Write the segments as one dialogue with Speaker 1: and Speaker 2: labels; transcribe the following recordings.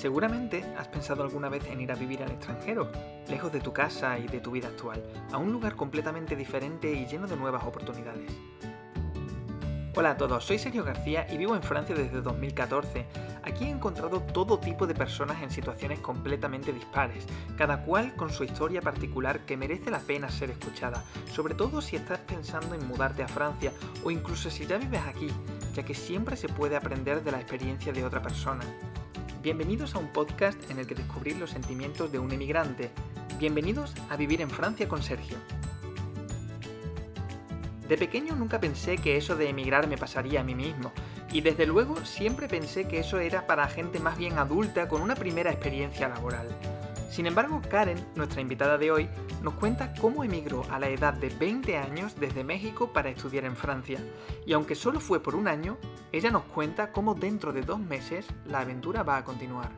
Speaker 1: Seguramente has pensado alguna vez en ir a vivir al extranjero, lejos de tu casa y de tu vida actual, a un lugar completamente diferente y lleno de nuevas oportunidades. Hola a todos, soy Sergio García y vivo en Francia desde 2014. Aquí he encontrado todo tipo de personas en situaciones completamente dispares, cada cual con su historia particular que merece la pena ser escuchada, sobre todo si estás pensando en mudarte a Francia o incluso si ya vives aquí, ya que siempre se puede aprender de la experiencia de otra persona. Bienvenidos a un podcast en el que descubrir los sentimientos de un emigrante. Bienvenidos a Vivir en Francia con Sergio. De pequeño nunca pensé que eso de emigrar me pasaría a mí mismo, y desde luego siempre pensé que eso era para gente más bien adulta con una primera experiencia laboral. Sin embargo, Karen, nuestra invitada de hoy, nos cuenta cómo emigró a la edad de 20 años desde México para estudiar en Francia. Y aunque solo fue por un año, ella nos cuenta cómo dentro de dos meses la aventura va a continuar.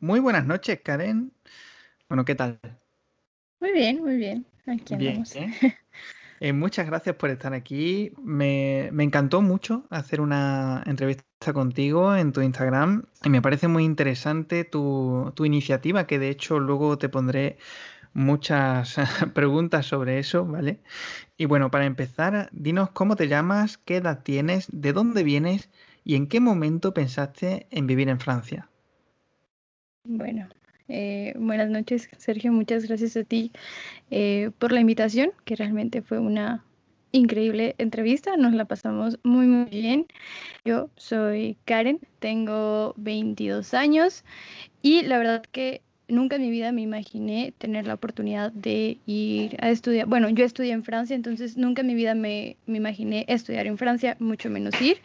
Speaker 1: Muy buenas noches, Karen. Bueno, ¿qué tal?
Speaker 2: Muy bien, muy bien. Aquí
Speaker 1: bien, eh, muchas gracias por estar aquí. Me, encantó mucho hacer una entrevista contigo en tu Instagram y me parece muy interesante tu, tu iniciativa, que de hecho luego te pondré muchas preguntas sobre eso, ¿vale? Y bueno, para empezar, dinos cómo te llamas, qué edad tienes, de dónde vienes y en qué momento pensaste en vivir en Francia.
Speaker 2: Bueno, eh, buenas noches, Sergio. Muchas gracias a ti eh, por la invitación, que realmente fue una increíble entrevista. Nos la pasamos muy, muy bien. Yo soy Karen, tengo 22 años y la verdad que nunca en mi vida me imaginé tener la oportunidad de ir a estudiar. Bueno, yo estudié en Francia, entonces nunca en mi vida me, me imaginé estudiar en Francia, mucho menos ir.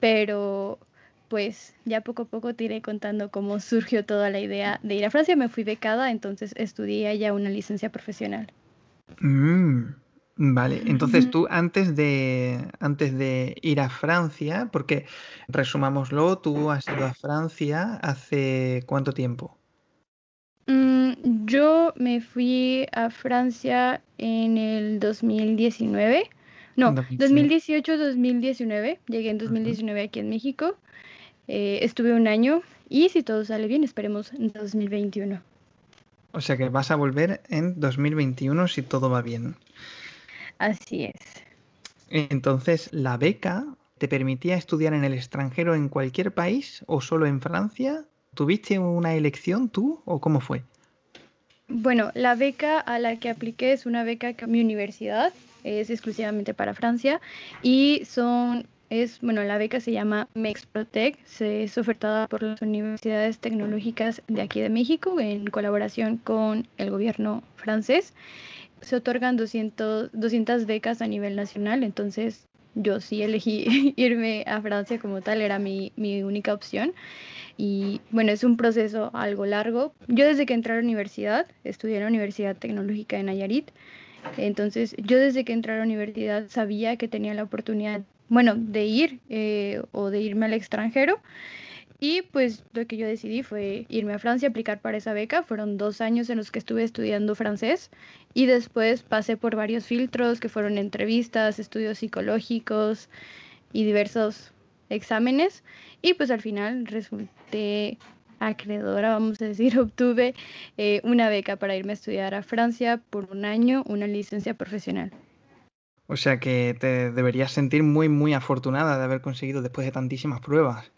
Speaker 2: Pero pues ya poco a poco te iré contando cómo surgió toda la idea de ir a Francia. Me fui becada, entonces estudié allá una licencia profesional.
Speaker 1: Mm, vale, entonces tú antes de, antes de ir a Francia, porque resumámoslo, tú has ido a Francia hace cuánto tiempo?
Speaker 2: Mm, yo me fui a Francia en el 2019. No, 2018-2019. Llegué en 2019 aquí en México. Eh, estuve un año y si todo sale bien, esperemos en 2021.
Speaker 1: O sea que vas a volver en 2021 si todo va bien.
Speaker 2: Así es.
Speaker 1: Entonces, ¿la beca te permitía estudiar en el extranjero en cualquier país o solo en Francia? ¿Tuviste una elección tú o cómo fue?
Speaker 2: Bueno, la beca a la que apliqué es una beca que mi universidad es exclusivamente para Francia y son es, bueno, la beca se llama MEXPROTEC, se es ofertada por las universidades tecnológicas de aquí de México en colaboración con el gobierno francés. Se otorgan 200, 200 becas a nivel nacional, entonces yo sí elegí irme a Francia como tal, era mi, mi única opción. Y bueno, es un proceso algo largo. Yo desde que entré a la universidad, estudié en la Universidad Tecnológica de Nayarit, entonces yo desde que entré a la universidad sabía que tenía la oportunidad bueno, de ir eh, o de irme al extranjero. Y pues lo que yo decidí fue irme a Francia, aplicar para esa beca. Fueron dos años en los que estuve estudiando francés y después pasé por varios filtros que fueron entrevistas, estudios psicológicos y diversos exámenes. Y pues al final resulté acreedora, vamos a decir, obtuve eh, una beca para irme a estudiar a Francia por un año, una licencia profesional.
Speaker 1: O sea que te deberías sentir muy, muy afortunada de haber conseguido después de tantísimas pruebas.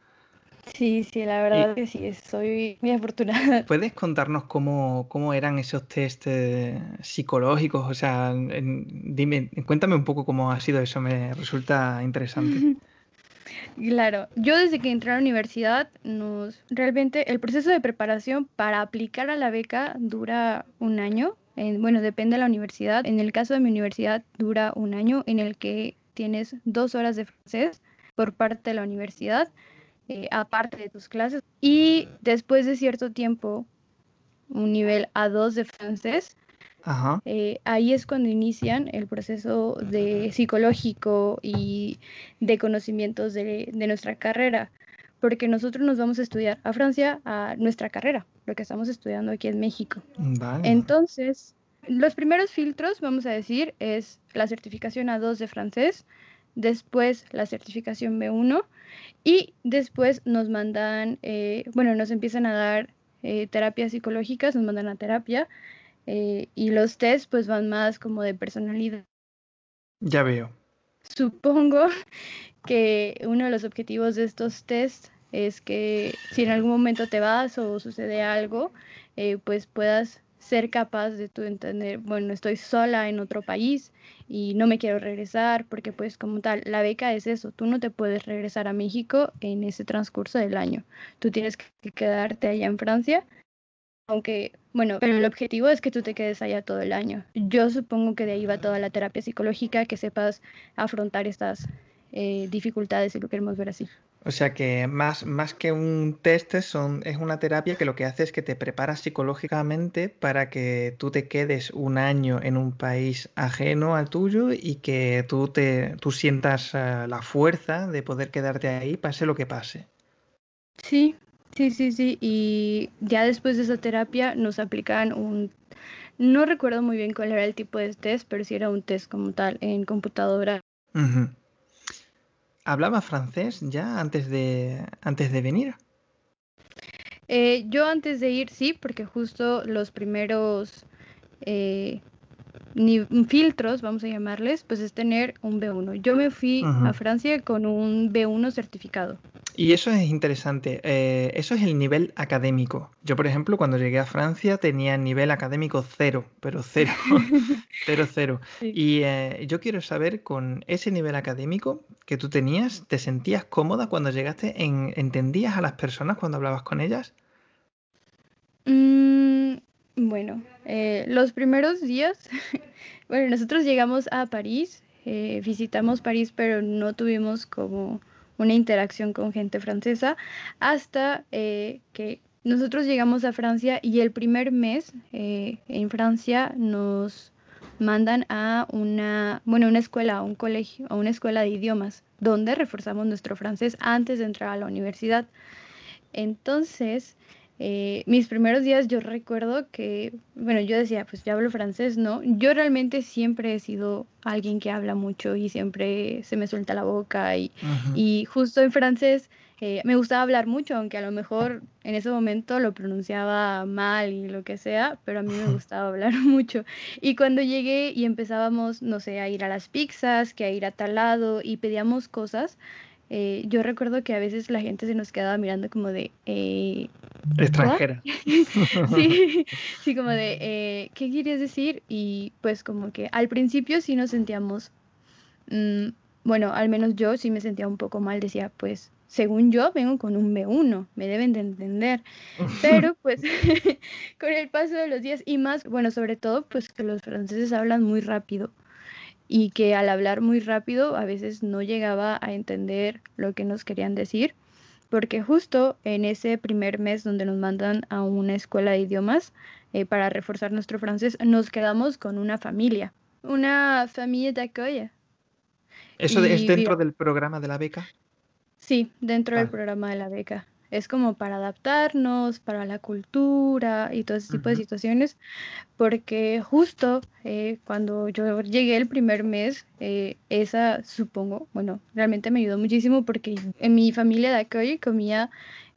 Speaker 2: Sí, sí, la verdad que sí, soy muy afortunada.
Speaker 1: ¿Puedes contarnos cómo, cómo eran esos test eh, psicológicos? O sea, dime, cuéntame un poco cómo ha sido eso, me resulta interesante.
Speaker 2: Claro, yo desde que entré a la universidad, nos, realmente el proceso de preparación para aplicar a la beca dura un año, bueno, depende de la universidad. En el caso de mi universidad dura un año en el que tienes dos horas de francés por parte de la universidad, eh, aparte de tus clases. Y después de cierto tiempo, un nivel A2 de francés, eh, ahí es cuando inician el proceso de psicológico y de conocimientos de, de, nuestra carrera, porque nosotros nos vamos a estudiar a Francia a nuestra carrera, lo que estamos estudiando aquí en México. Entonces, los primeros filtros, vamos a decir, es la certificación A2 de francés. después la certificación B1 y después nos mandan, eh, bueno, nos empiezan a dar eh, terapias psicológicas, nos mandan a terapia eh, y los test pues van más como de personalidad.
Speaker 1: Ya veo.
Speaker 2: Supongo que uno de los objetivos de estos tests es que si en algún momento te vas o sucede algo, pues puedas ser capaz de tú entender, bueno, estoy sola en otro país y no me quiero regresar porque pues como tal, la beca es eso, tú no te puedes regresar a México en ese transcurso del año, tú tienes que quedarte allá en Francia, aunque bueno, pero el objetivo es que tú te quedes allá todo el año. Yo supongo que de ahí va toda la terapia psicológica, que sepas afrontar estas eh, dificultades, si lo queremos ver así.
Speaker 1: O sea que más, más que un test son, es una terapia que lo que hace es que te prepara psicológicamente para que tú te quedes un año en un país ajeno al tuyo y que tú, te, tú sientas eh, la fuerza de poder quedarte ahí pase lo que pase.
Speaker 2: Sí, sí, sí, sí. Y ya después de esa terapia nos aplican un... No recuerdo muy bien cuál era el tipo de test, pero sí era un test como tal en computadora.
Speaker 1: ¿Hablaba francés ya antes de, antes de venir?
Speaker 2: Eh, yo antes de ir sí, porque justo los primeros eh, filtros, vamos a llamarles, pues es tener un B1. Yo me fui a Francia con un B1 certificado.
Speaker 1: Y eso es interesante. Eh, eso es el nivel académico. Yo, por ejemplo, cuando llegué a Francia tenía nivel académico cero, pero cero, cero, cero. Y eh, yo quiero saber, con ese nivel académico que tú tenías, ¿te sentías cómoda cuando llegaste? En, ¿Entendías a las personas cuando hablabas con ellas?
Speaker 2: Mm, bueno, eh, los primeros días, bueno, nosotros llegamos a París, visitamos París, pero no tuvimos como una interacción con gente francesa hasta eh, que nosotros llegamos a Francia y el primer mes eh, en Francia nos mandan a una, bueno, una escuela, a un colegio, a una escuela de idiomas, donde reforzamos nuestro francés antes de entrar a la universidad. Entonces, eh, mis primeros días yo recuerdo que, bueno, yo decía, pues ya hablo francés, ¿no? Yo realmente siempre he sido alguien que habla mucho y siempre se me suelta la boca y, y justo en francés eh, me gustaba hablar mucho, aunque a lo mejor en ese momento lo pronunciaba mal y lo que sea, pero a mí me gustaba hablar mucho. Y cuando llegué y empezábamos, no sé, a ir a las pizzas, que a ir a tal lado y pedíamos cosas, eh, yo recuerdo que a veces la gente se nos quedaba mirando como de... Eh,
Speaker 1: Extranjera.
Speaker 2: sí, sí, como de, eh, ¿qué querías decir? Y pues como que al principio sí nos sentíamos, mm, bueno, al menos yo sí me sentía un poco mal, decía, pues según yo vengo con un B1, me deben de entender. Pero pues con el paso de los días y más, bueno, sobre todo pues que los franceses hablan muy rápido y que al hablar muy rápido a veces no llegaba a entender lo que nos querían decir, porque justo en ese primer mes donde nos mandan a una escuela de idiomas eh, para reforzar nuestro francés, nos quedamos con una familia, una familia de d'accueil.
Speaker 1: ¿Eso es dentro del programa de la beca?
Speaker 2: Sí, dentro del programa de la beca es como para adaptarnos, para la cultura y todo ese tipo de situaciones, porque justo eh, cuando yo llegué el primer mes, eh, esa supongo, bueno, realmente me ayudó muchísimo porque en mi familia de aquí comía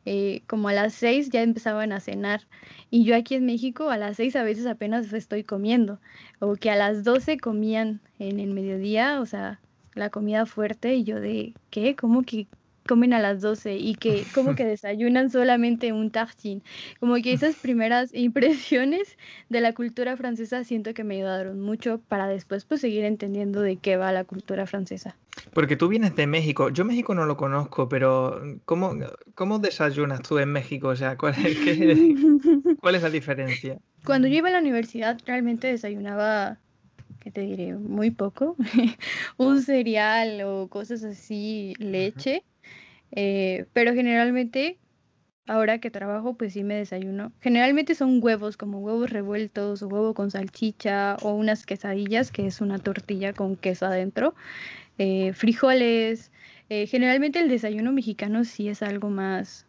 Speaker 2: eh, como a las seis ya empezaban a cenar y yo aquí en México a las seis a veces apenas estoy comiendo o que a las doce comían en el mediodía, o sea, la comida fuerte y yo de, ¿qué? ¿Cómo que comen a las 12 y que como que desayunan solamente un tartine. Como que esas primeras impresiones de la cultura francesa siento que me ayudaron mucho para después pues seguir entendiendo de qué va la cultura francesa.
Speaker 1: Porque tú vienes de México. Yo México no lo conozco, pero ¿cómo, cómo desayunas tú en México? O sea, ¿cuál es, ¿cuál es la diferencia?
Speaker 2: Cuando yo iba a la universidad realmente desayunaba ¿qué te diré? Muy poco. un cereal o cosas así, leche. Eh, pero generalmente, ahora que trabajo, pues sí me desayuno. Generalmente son huevos, como huevos revueltos, o huevo con salchicha, o unas quesadillas, que es una tortilla con queso adentro, eh, frijoles. Eh, generalmente el desayuno mexicano sí es algo más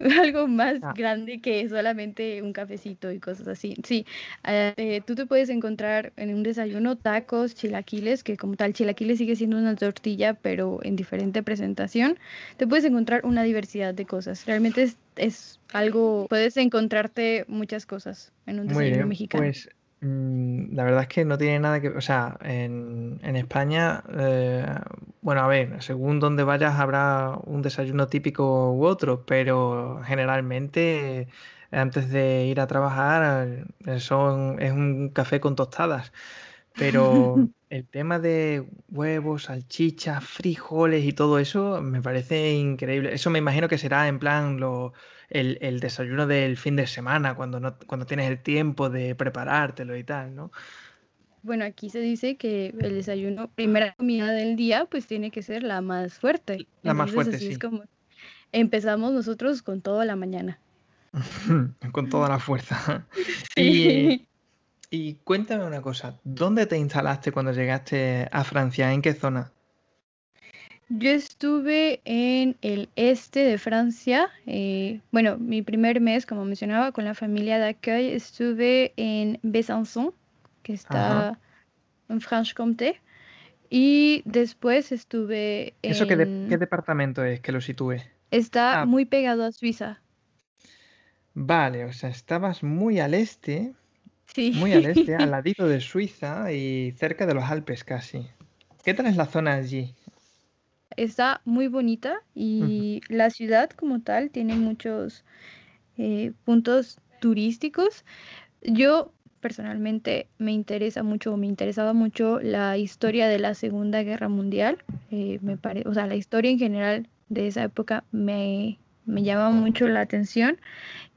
Speaker 2: algo más ah. grande que solamente un cafecito y cosas así. Sí, eh, tú te puedes encontrar en un desayuno tacos, chilaquiles, que como tal chilaquiles sigue siendo una tortilla, pero en diferente presentación. Te puedes encontrar una diversidad de cosas. Realmente es, es algo, puedes encontrarte muchas cosas en un desayuno mexicano.
Speaker 1: Pues la verdad es que no tiene nada que O sea, en, España, eh, bueno, a ver, según donde vayas habrá un desayuno típico u otro, pero generalmente antes de ir a trabajar eh, son, es un café con tostadas. Pero el tema de huevos, salchichas, frijoles y todo eso me parece increíble. Eso me imagino que será en plan lo el, desayuno del fin de semana, cuando, no, cuando tienes el tiempo de preparártelo y tal, ¿no?
Speaker 2: Bueno, aquí se dice que el desayuno, primera comida del día, pues tiene que ser la más fuerte.
Speaker 1: La más fuerte, sí. Es como
Speaker 2: empezamos nosotros con toda la mañana.
Speaker 1: con toda la fuerza. y, y cuéntame una cosa, ¿dónde te instalaste cuando llegaste a Francia? ¿En qué zona?
Speaker 2: Yo estuve en el este de Francia. Eh, bueno, mi primer mes, como mencionaba, con la familia de accueil, estuve en Besançon, que está en Franche-Comté. Y después estuve
Speaker 1: en... ¿Eso qué, departamento es que lo sitúe?
Speaker 2: Está ah. muy pegado a Suiza.
Speaker 1: Vale, o sea, estabas muy al este. Sí. Muy al este, al ladito de Suiza y cerca de los Alpes casi. ¿Qué tal es la zona allí?
Speaker 2: Está muy bonita y la ciudad como tal tiene muchos eh, puntos turísticos. Yo personalmente me interesa mucho, me interesaba mucho la historia de la Segunda Guerra Mundial. Eh, me o sea, la historia en general de esa época me, me llama mucho la atención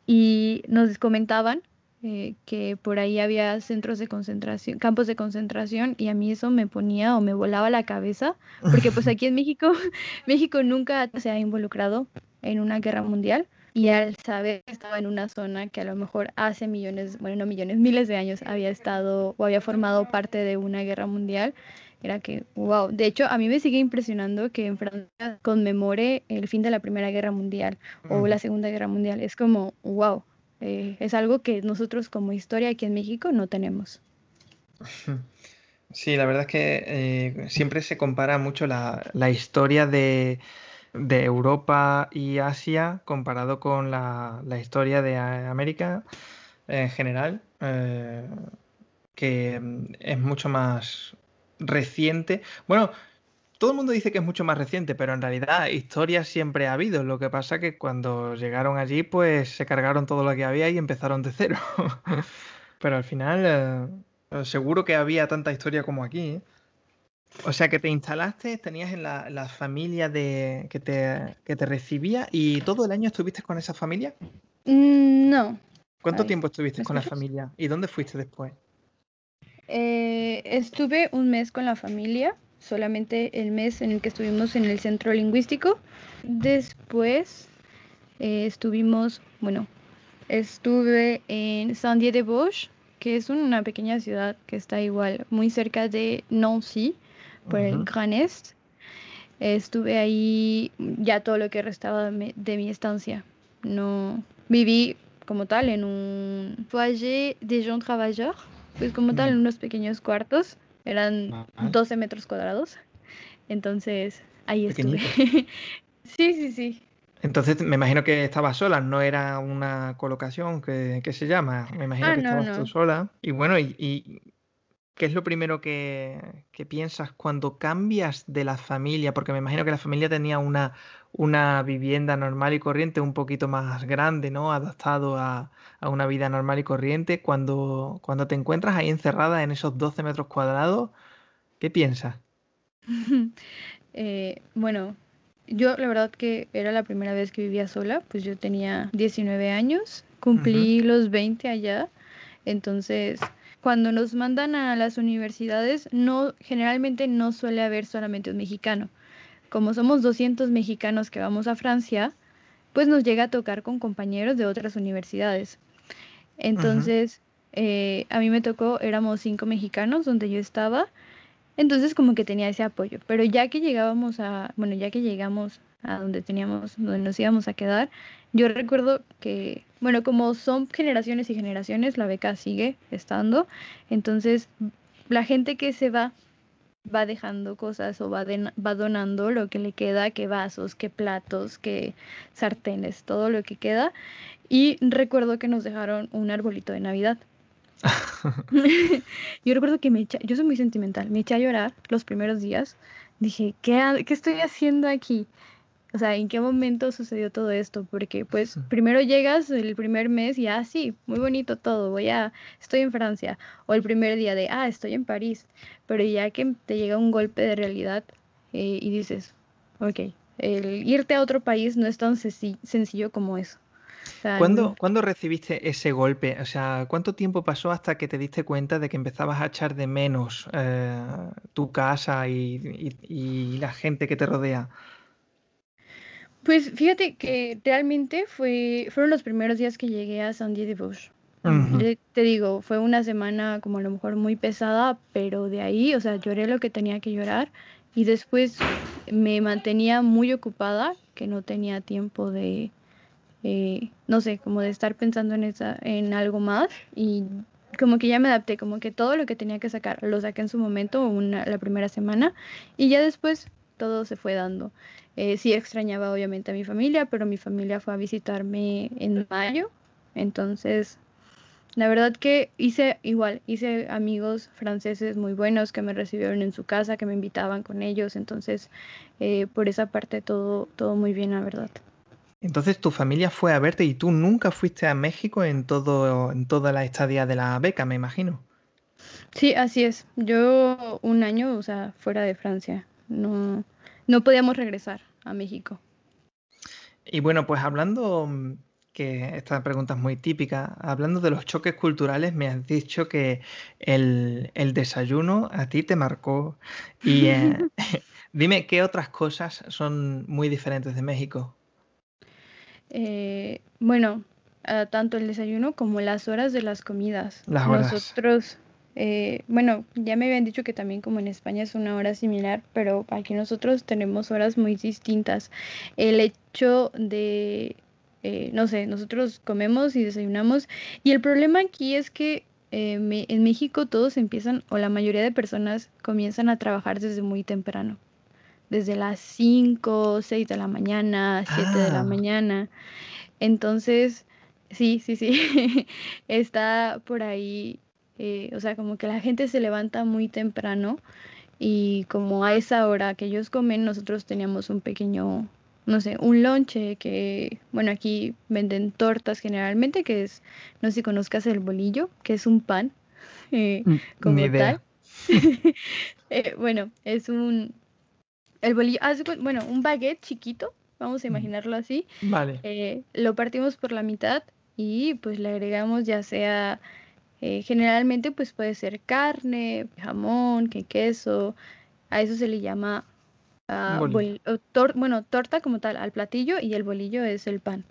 Speaker 2: y nos comentaban eh, que por ahí había centros de concentración, campos de concentración y a mí eso me ponía o me volaba la cabeza, porque pues aquí en México, México nunca se ha involucrado en una guerra mundial y al saber que estaba en una zona que a lo mejor hace millones, bueno, no millones, miles de años había estado o había formado parte de una guerra mundial, era que, wow, de hecho a mí me sigue impresionando que en Francia conmemore el fin de la Primera Guerra Mundial o la Segunda Guerra Mundial, es como, wow, eh, es algo que nosotros como historia aquí en México no tenemos.
Speaker 1: Sí, la verdad es que eh, siempre se compara mucho la, historia de, Europa y Asia comparado con la, historia de América en general, eh, que es mucho más reciente. Bueno, todo el mundo dice que es mucho más reciente, pero en realidad historia siempre ha habido. Lo que pasa que cuando llegaron allí, pues se cargaron todo lo que había y empezaron de cero. pero al final, eh, seguro que había tanta historia como aquí. ¿eh? O sea que te instalaste, tenías en la, familia de, que, te, te recibía y todo el año estuviste con esa familia.
Speaker 2: Mm, no.
Speaker 1: ¿Cuánto tiempo estuviste con la familia y dónde fuiste después?
Speaker 2: Eh, estuve un mes con la familia solamente el mes en el que estuvimos en el centro lingüístico. Después eh, estuvimos, bueno, estuve en Saint-Dié-de-Vosges, que es una pequeña ciudad que está igual muy cerca de Nancy, por el Gran Est. Estuve ahí ya todo lo que restaba de mi estancia. No viví como tal en un foyer de gens travailleurs, pues como tal en unos pequeños cuartos eran 12 metros cuadrados. Entonces, ahí estuve. sí, sí, sí.
Speaker 1: Entonces, me imagino que estabas sola, no era una colocación que, se llama. Me imagino ah, que estabas tú sola. Y bueno, y, ¿qué es lo primero que, que, piensas cuando cambias de la familia? Porque me imagino que la familia tenía una, una vivienda normal y corriente un poquito más grande, ¿no? Adaptado a, una vida normal y corriente. Cuando, cuando te encuentras ahí encerrada en esos 12 metros cuadrados, ¿qué piensas?
Speaker 2: Eh, bueno, yo la verdad que era la primera vez que vivía sola, pues yo tenía 19 años, cumplí los 20 allá, entonces cuando nos mandan a las universidades, no generalmente no suele haber solamente un mexicano como somos 200 mexicanos que vamos a Francia, pues nos llega a tocar con compañeros de otras universidades. Entonces, eh, a mí me tocó, éramos cinco mexicanos donde yo estaba, entonces como que tenía ese apoyo. Pero ya que llegábamos a, bueno, ya que llegamos a donde teníamos, donde nos íbamos a quedar, yo recuerdo que, bueno, como son generaciones y generaciones, la beca sigue estando, entonces la gente que se va va dejando cosas o va, va donando lo que le queda, que vasos, que platos, que sartenes, todo lo que queda. Y recuerdo que nos dejaron un arbolito de Navidad. yo recuerdo que me echa, yo soy muy sentimental, me eché a llorar los primeros días. Dije, ¿qué, ¿qué estoy haciendo aquí? O sea, ¿en qué momento sucedió todo esto? Porque pues primero llegas el primer mes y ah, sí, muy bonito todo, voy a, estoy en Francia. O el primer día de, ah, estoy en París. Pero ya que te llega un golpe de realidad eh, y dices, ok, el irte a otro país no es tan sencillo como eso.
Speaker 1: ¿Cuándo, recibiste ese golpe? O sea, ¿cuánto tiempo pasó hasta que te diste cuenta de que empezabas a echar de menos eh, tu casa y, la gente que te rodea?
Speaker 2: Pues fíjate que realmente fue, fueron los primeros días que llegué a Sandy de Bush. Te digo, fue una semana como a lo mejor muy pesada, pero de ahí, o sea, lloré lo que tenía que llorar y después me mantenía muy ocupada, que no tenía tiempo de, eh, no sé, como de estar pensando en, esa, en algo más y como que ya me adapté, como que todo lo que tenía que sacar lo saqué en su momento, una, la primera semana, y ya después todo se fue dando. Eh, sí extrañaba obviamente a mi familia, pero mi familia fue a visitarme en mayo, entonces la verdad que hice igual, hice amigos franceses muy buenos que me recibieron en su casa, que me invitaban con ellos, entonces eh, por esa parte todo, todo muy bien, la verdad.
Speaker 1: Entonces tu familia fue a verte y tú nunca fuiste a México en todo en toda la estadía de la beca, me imagino.
Speaker 2: Sí, así es. Yo un año, o sea, fuera de Francia, no no podíamos regresar a México.
Speaker 1: Y bueno, pues hablando mm, que esta pregunta es muy típica, hablando de los choques culturales, me has dicho que el, desayuno a ti te marcó y eh, dime qué otras cosas son muy diferentes de México.
Speaker 2: Eh, bueno, tanto el desayuno como las horas de las comidas. Las horas. Nosotros, eh, bueno, ya me habían dicho que también como en España es una hora similar, pero aquí nosotros tenemos horas muy distintas. El hecho de, eh, no sé, nosotros comemos y desayunamos y el problema aquí es que en México todos empiezan, o la mayoría de personas comienzan a trabajar desde muy temprano desde las 5, 6 de la mañana, 7 de la ah. mañana. Entonces, sí, sí, sí, está por ahí, eh, o sea, como que la gente se levanta muy temprano y como a esa hora que ellos comen, nosotros teníamos un pequeño, no sé, un lonche que, bueno, aquí venden tortas generalmente, que es, no sé si conozcas el bolillo, que es un pan, eh, mm, como tal. Eh, bueno, es un, el bolillo, bueno, un baguette chiquito, vamos a imaginarlo así. Vale. Eh, lo partimos por la mitad y pues le agregamos ya sea, eh, generalmente pues puede ser carne, jamón, que queso, a eso se le llama, uh, bueno, torta como tal, al platillo y el bolillo es el pan.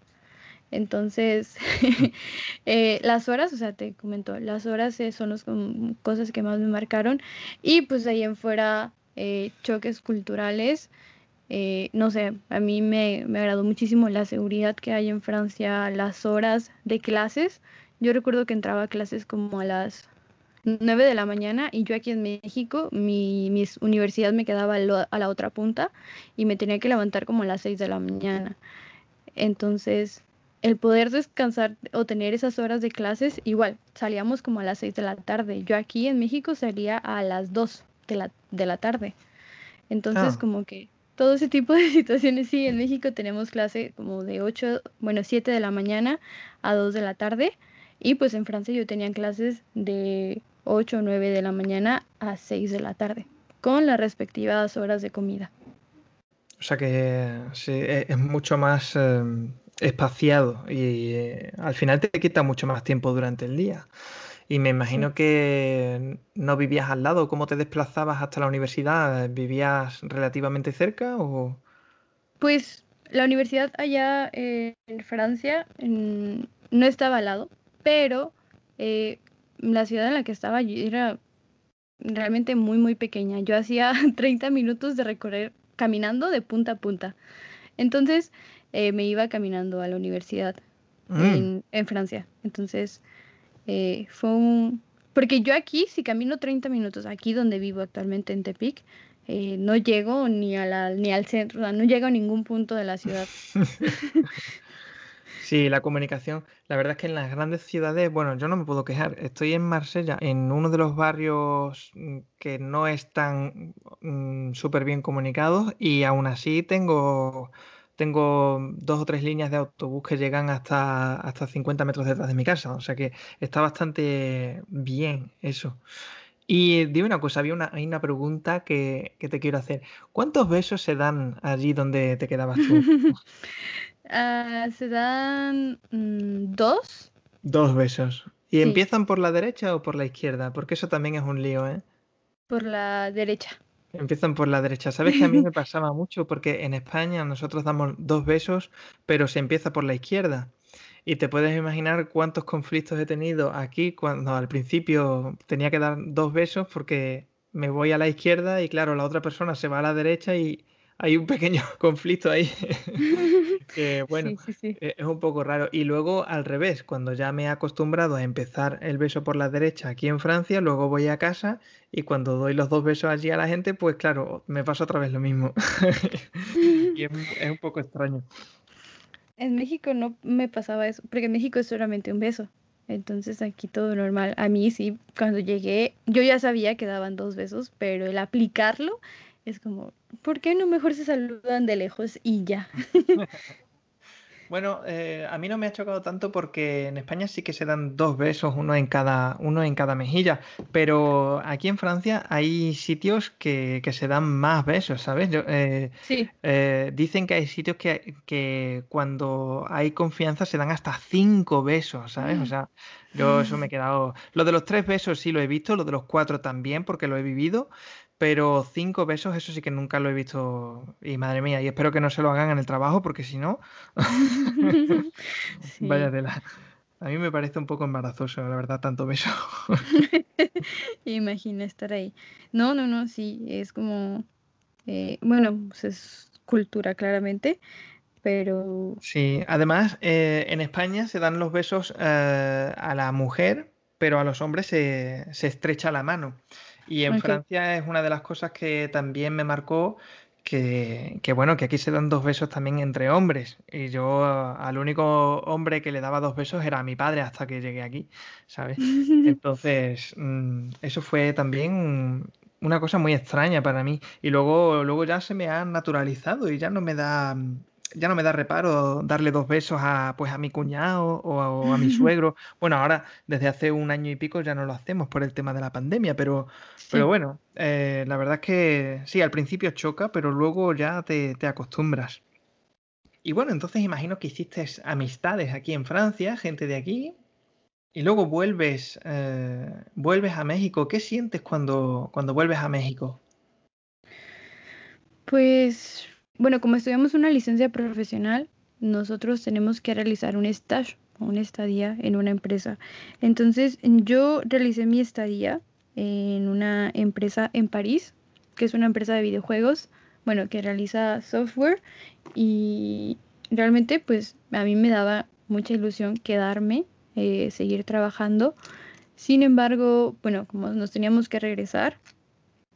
Speaker 2: Entonces, eh, las horas, o sea, te comento, las horas son las cosas que más me marcaron y pues ahí en fuera eh, choques culturales. Eh, no sé, a mí me, me agradó muchísimo la seguridad que hay en Francia, las horas de clases. Yo recuerdo que entraba a clases como a las 9 de la mañana y yo aquí en México, mi, mi universidad me quedaba a la otra punta y me tenía que levantar como a las 6 de la mañana. Entonces, el poder descansar o tener esas horas de clases, igual, salíamos como a las 6 de la tarde. Yo aquí en México salía a las 2 de la, de la tarde. Entonces, ah. como que todo ese tipo de situaciones, sí, en México tenemos clase como de 8, bueno, 7 de la mañana a 2 de la tarde. Y pues en Francia yo tenía clases de 8 o 9 de la mañana a 6 de la tarde, con las respectivas horas de comida.
Speaker 1: O sea que sí, e, es mucho más eh, espaciado y eh, al final te quita mucho más tiempo durante el día. Y me imagino que no vivías al lado. ¿Cómo te desplazabas hasta la universidad? ¿Vivías relativamente cerca o...?
Speaker 2: Pues la universidad allá en Francia no estaba al lado, pero eh, la ciudad en la que estaba era realmente muy, muy pequeña. Yo hacía 30 minutos de recorrer caminando de punta a punta. Entonces eh, me iba caminando a la universidad mm. en, Francia. Entonces eh, fue un... Porque yo aquí, si camino 30 minutos, aquí donde vivo actualmente en Tepic, eh, no llego ni, a la, ni al centro, no llego a ningún punto de la ciudad.
Speaker 1: Sí, la comunicación. La verdad es que en las grandes ciudades, bueno, yo no me puedo quejar. Estoy en Marsella, en uno de los barrios mm, que no están mm, súper bien comunicados y aún así tengo, tengo dos o tres líneas de autobús que llegan hasta, hasta 50 metros detrás de mi casa. O sea que está bastante bien eso. Y dime una cosa, había una, hay una pregunta que, que te quiero hacer. ¿Cuántos besos se dan allí donde te quedabas tú?
Speaker 2: Ah, se dan mm, dos.
Speaker 1: Dos besos. ¿Y empiezan por la derecha o por la izquierda? Porque eso también es un lío, ¿eh?
Speaker 2: Por la derecha.
Speaker 1: Empiezan por la derecha. ¿Sabes que a mí me pasaba mucho? Porque en España nosotros damos dos besos, pero se empieza por la izquierda. Y te puedes imaginar cuántos conflictos he tenido aquí cuando al principio tenía que dar dos besos porque me voy a la izquierda y claro, la otra persona se va a la derecha y hay un pequeño conflicto ahí que bueno, e, es un poco raro. Y luego al revés, cuando ya me he acostumbrado a empezar el beso por la derecha aquí en Francia, luego voy a casa y cuando doy los dos besos allí a la gente, pues claro, me pasa otra vez lo mismo. y es, es, un poco extraño.
Speaker 2: En México no me pasaba eso, porque en México es solamente un beso. Entonces aquí todo normal. A mí sí, cuando llegué, yo ya sabía que daban dos besos, pero el aplicarlo es como, ¿por qué no mejor se saludan de lejos y ya?
Speaker 1: Bueno, eh, a mí no me ha chocado tanto porque en España sí que se dan dos besos, uno en cada, uno en cada mejilla, pero aquí en Francia hay sitios que, se dan más besos, ¿sabes? Eh, sí. Eh, dicen que hay sitios que, que, cuando hay confianza se dan hasta cinco besos, ¿sabes? O sea, yo eso me he quedado... Lo de los tres besos sí lo he visto, lo de los cuatro también porque lo he vivido, pero cinco besos, eso sí que nunca lo he visto. Y madre mía, y espero que no se lo hagan en el trabajo, porque si no. Vaya tela. A mí me parece un poco embarazoso, la verdad, tanto beso.
Speaker 2: Imagina estar ahí. No, no, no, sí, es como. Eh, bueno, pues es cultura, claramente. Pero.
Speaker 1: Sí, además, eh, en España se dan los besos eh, a la mujer, pero a los hombres se, se estrecha la mano. Y en Francia es una de las cosas que también me marcó que, bueno, que aquí se dan dos besos también entre hombres. Y yo al único hombre que le daba dos besos era a mi padre hasta que llegué aquí, ¿sabes? Entonces, mm, eso fue también una cosa muy extraña para mí. Y luego, luego ya se me ha naturalizado y ya no me da ya no me da reparo darle dos besos a, pues, a mi cuñado o a, mi suegro. Bueno, ahora desde hace un año y pico ya no lo hacemos por el tema de la pandemia, pero, pero bueno, eh, la verdad es que sí, al principio choca, pero luego ya te, acostumbras. Y bueno, entonces imagino que hiciste amistades aquí en Francia, gente de aquí, y luego vuelves, eh, vuelves a México. ¿Qué sientes cuando, cuando vuelves a México?
Speaker 2: Pues bueno, como estudiamos una licencia profesional, nosotros tenemos que realizar un stage, una estadía en una empresa. Entonces, yo realicé mi estadía en una empresa en París, que es una empresa de videojuegos, bueno, que realiza software y realmente pues a mí me daba mucha ilusión quedarme, eh, seguir trabajando. Sin embargo, bueno, como nos teníamos que regresar,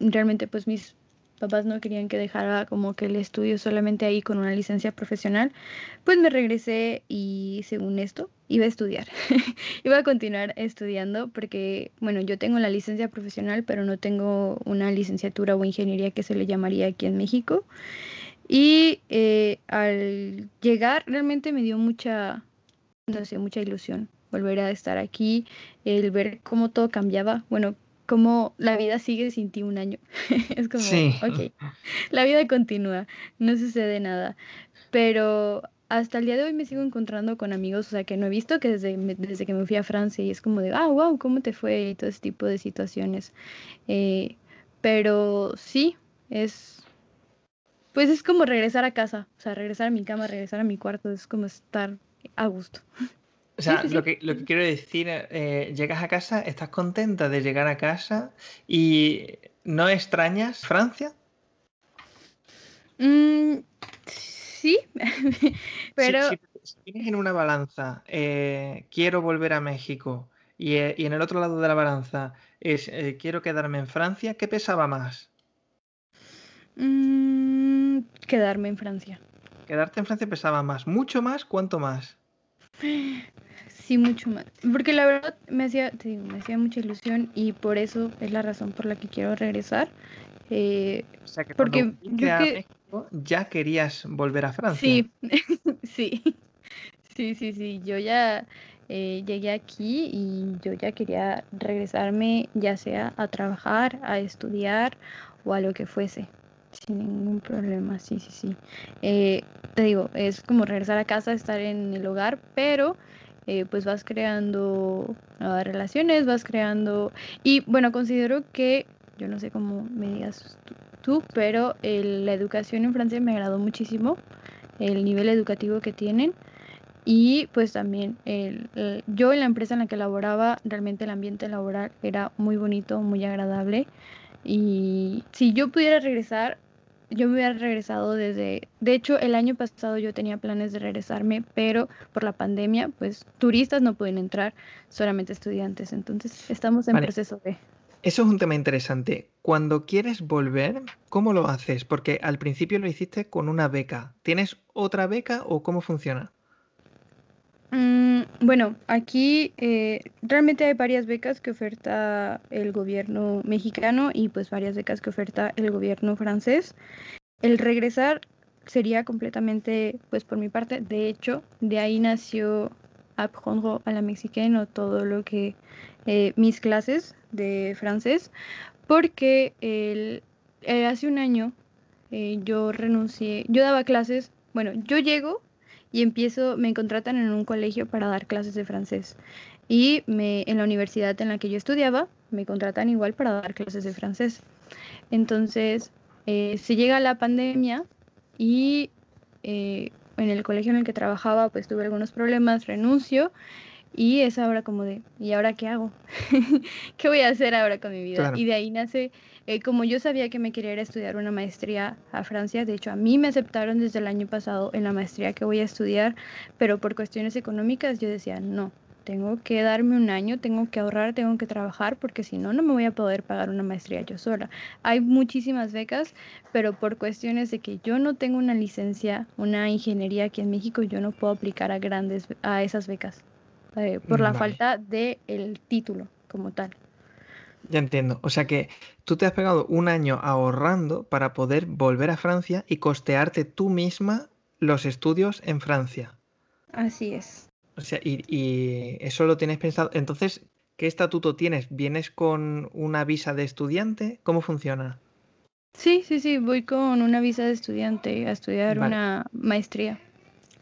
Speaker 2: realmente pues mis papás no querían que dejara como que el estudio solamente ahí con una licencia profesional, pues me regresé y según esto iba a estudiar, iba a continuar estudiando porque, bueno, yo tengo la licencia profesional, pero no tengo una licenciatura o ingeniería que se le llamaría aquí en México. Y eh, al llegar realmente me dio mucha, no sé, mucha ilusión volver a estar aquí, el ver cómo todo cambiaba. Bueno, como la vida sigue sin ti un año. es como, ok, la vida continúa, no sucede nada. Pero hasta el día de hoy me sigo encontrando con amigos, o sea, que no he visto que desde, desde que me fui a Francia y es como de, ah, wow, ¿cómo te fue? Y todo ese tipo de situaciones. Eh, pero sí, es, pues es como regresar a casa, o sea, regresar a mi cama, regresar a mi cuarto, es como estar a gusto.
Speaker 1: O sea, Lo, que, lo que quiero decir, eh, llegas a casa, estás contenta de llegar a casa y no extrañas Francia.
Speaker 2: Mm, sí, pero...
Speaker 1: Si, tienes en una balanza, eh, quiero volver a México, y, eh, y, en el otro lado de la balanza es, quiero quedarme en Francia, ¿qué pesaba más?
Speaker 2: Mm, quedarme en Francia.
Speaker 1: Quedarte en Francia pesaba más, mucho más, ¿cuánto más?
Speaker 2: Sí, mucho más. Porque la verdad me hacía, me hacía mucha ilusión y por eso es la razón por la que quiero regresar. Eh,
Speaker 1: o sea que porque yo México, ya querías volver a Francia.
Speaker 2: Sí, sí, sí, sí, sí. Yo ya eh, llegué aquí y yo ya quería regresarme, ya sea a trabajar, a estudiar o a lo que fuese sin ningún problema, sí, sí, sí. Eh, te digo, es como regresar a casa, estar en el hogar, pero eh, pues vas creando relaciones, vas creando... Y bueno, considero que, yo no sé cómo me digas tú, pero la educación en Francia me agradó muchísimo, el nivel educativo que tienen. Y pues también el, yo en la empresa en la que laboraba, realmente el ambiente laboral era muy bonito, muy agradable. Y si yo pudiera regresar, yo me hubiera regresado desde, de hecho el año pasado yo tenía planes de regresarme, pero por la pandemia, pues turistas no pueden entrar, solamente estudiantes, entonces estamos en proceso de...
Speaker 1: Eso es un tema interesante. Cuando quieres volver, ¿cómo lo haces? Porque al principio lo hiciste con una beca. ¿Tienes otra beca o cómo funciona?
Speaker 2: Mm, bueno, aquí eh, realmente hay varias becas que oferta el gobierno mexicano y pues varias becas que oferta el gobierno francés. El regresar sería completamente, pues por mi parte, de hecho, de ahí nació Apprendre a la Mexicaine o todo lo que eh, mis clases de francés, porque eh, hace un año yo renuncié, yo daba clases, bueno, yo llego y empiezo, me contratan en un colegio para dar clases de francés. Y me, en la universidad en la que yo estudiaba, me contratan igual para dar clases de francés. Entonces, eh, se llega la pandemia y eh, en el colegio en el que trabajaba, pues tuve algunos problemas, renuncio y es ahora como de, ¿y ahora qué hago? ¿Qué voy a hacer ahora con mi vida? Y de ahí nace eh, como yo sabía que me quería ir a estudiar una maestría a Francia, de hecho a mí me aceptaron desde el año pasado en la maestría que voy a estudiar, pero por cuestiones económicas yo decía, no, tengo que darme un año, tengo que ahorrar, tengo que trabajar, porque si no, no me voy a poder pagar una maestría yo sola. Hay muchísimas becas, pero por cuestiones de que yo no tengo una licencia, una ingeniería aquí en México, yo no puedo aplicar a grandes, a esas becas, eh, por la falta del el título como tal.
Speaker 1: Ya entiendo. O sea que tú te has pegado un año ahorrando para poder volver a Francia y costearte tú misma los estudios en Francia.
Speaker 2: Así es.
Speaker 1: O sea, y, eso lo tienes pensado. Entonces, ¿qué estatuto tienes? ¿Vienes con una visa de estudiante? ¿Cómo funciona?
Speaker 2: Sí, sí, sí, voy con una visa de estudiante a estudiar una maestría.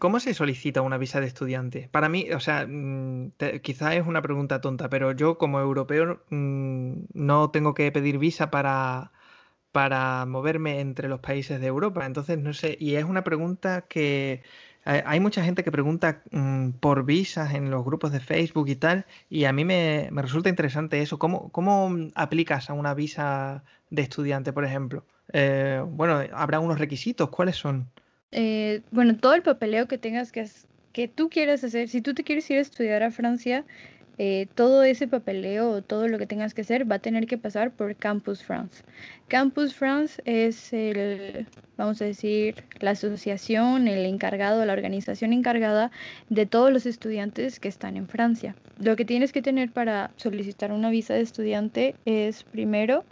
Speaker 1: ¿Cómo se solicita una visa de estudiante? Para mí, o sea, mm, quizá es una pregunta tonta, pero yo como europeo mm, no tengo que pedir visa para, para moverme entre los países de Europa. Entonces, no sé, y es una pregunta que eh, hay mucha gente que pregunta mm, por visas en los grupos de Facebook y tal, y a mí me, resulta interesante eso. ¿Cómo, ¿Cómo, aplicas a una visa de estudiante, por ejemplo? Eh, bueno, habrá unos requisitos, ¿cuáles son?
Speaker 2: Eh, bueno, todo el papeleo que tengas que, que tú quieras hacer, si tú te quieres ir a estudiar a Francia, eh, todo ese papeleo, todo lo que tengas que hacer va a tener que pasar por Campus France. Campus France es el, vamos a decir, la asociación, el encargado, la organización encargada de todos los estudiantes que están en Francia. Lo que tienes que tener para solicitar una visa de estudiante es primero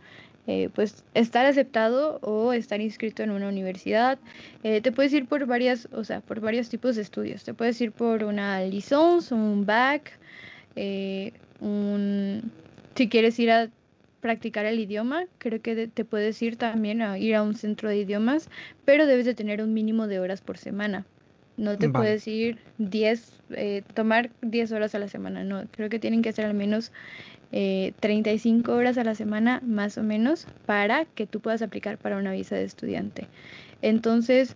Speaker 2: eh, pues estar aceptado o estar inscrito en una universidad. Eh, te puedes ir por varias, o sea, por varios tipos de estudios. Te puedes ir por una licence, un bac, eh, un, si quieres ir a practicar el idioma, creo que te puedes ir también a ir a un centro de idiomas, pero debes de tener un mínimo de horas por semana. No te puedes ir 10, tomar 10 horas a la semana, no, creo que tienen que ser al menos 35 eh, horas a la semana más o menos para que tú puedas aplicar para una visa de estudiante. Entonces,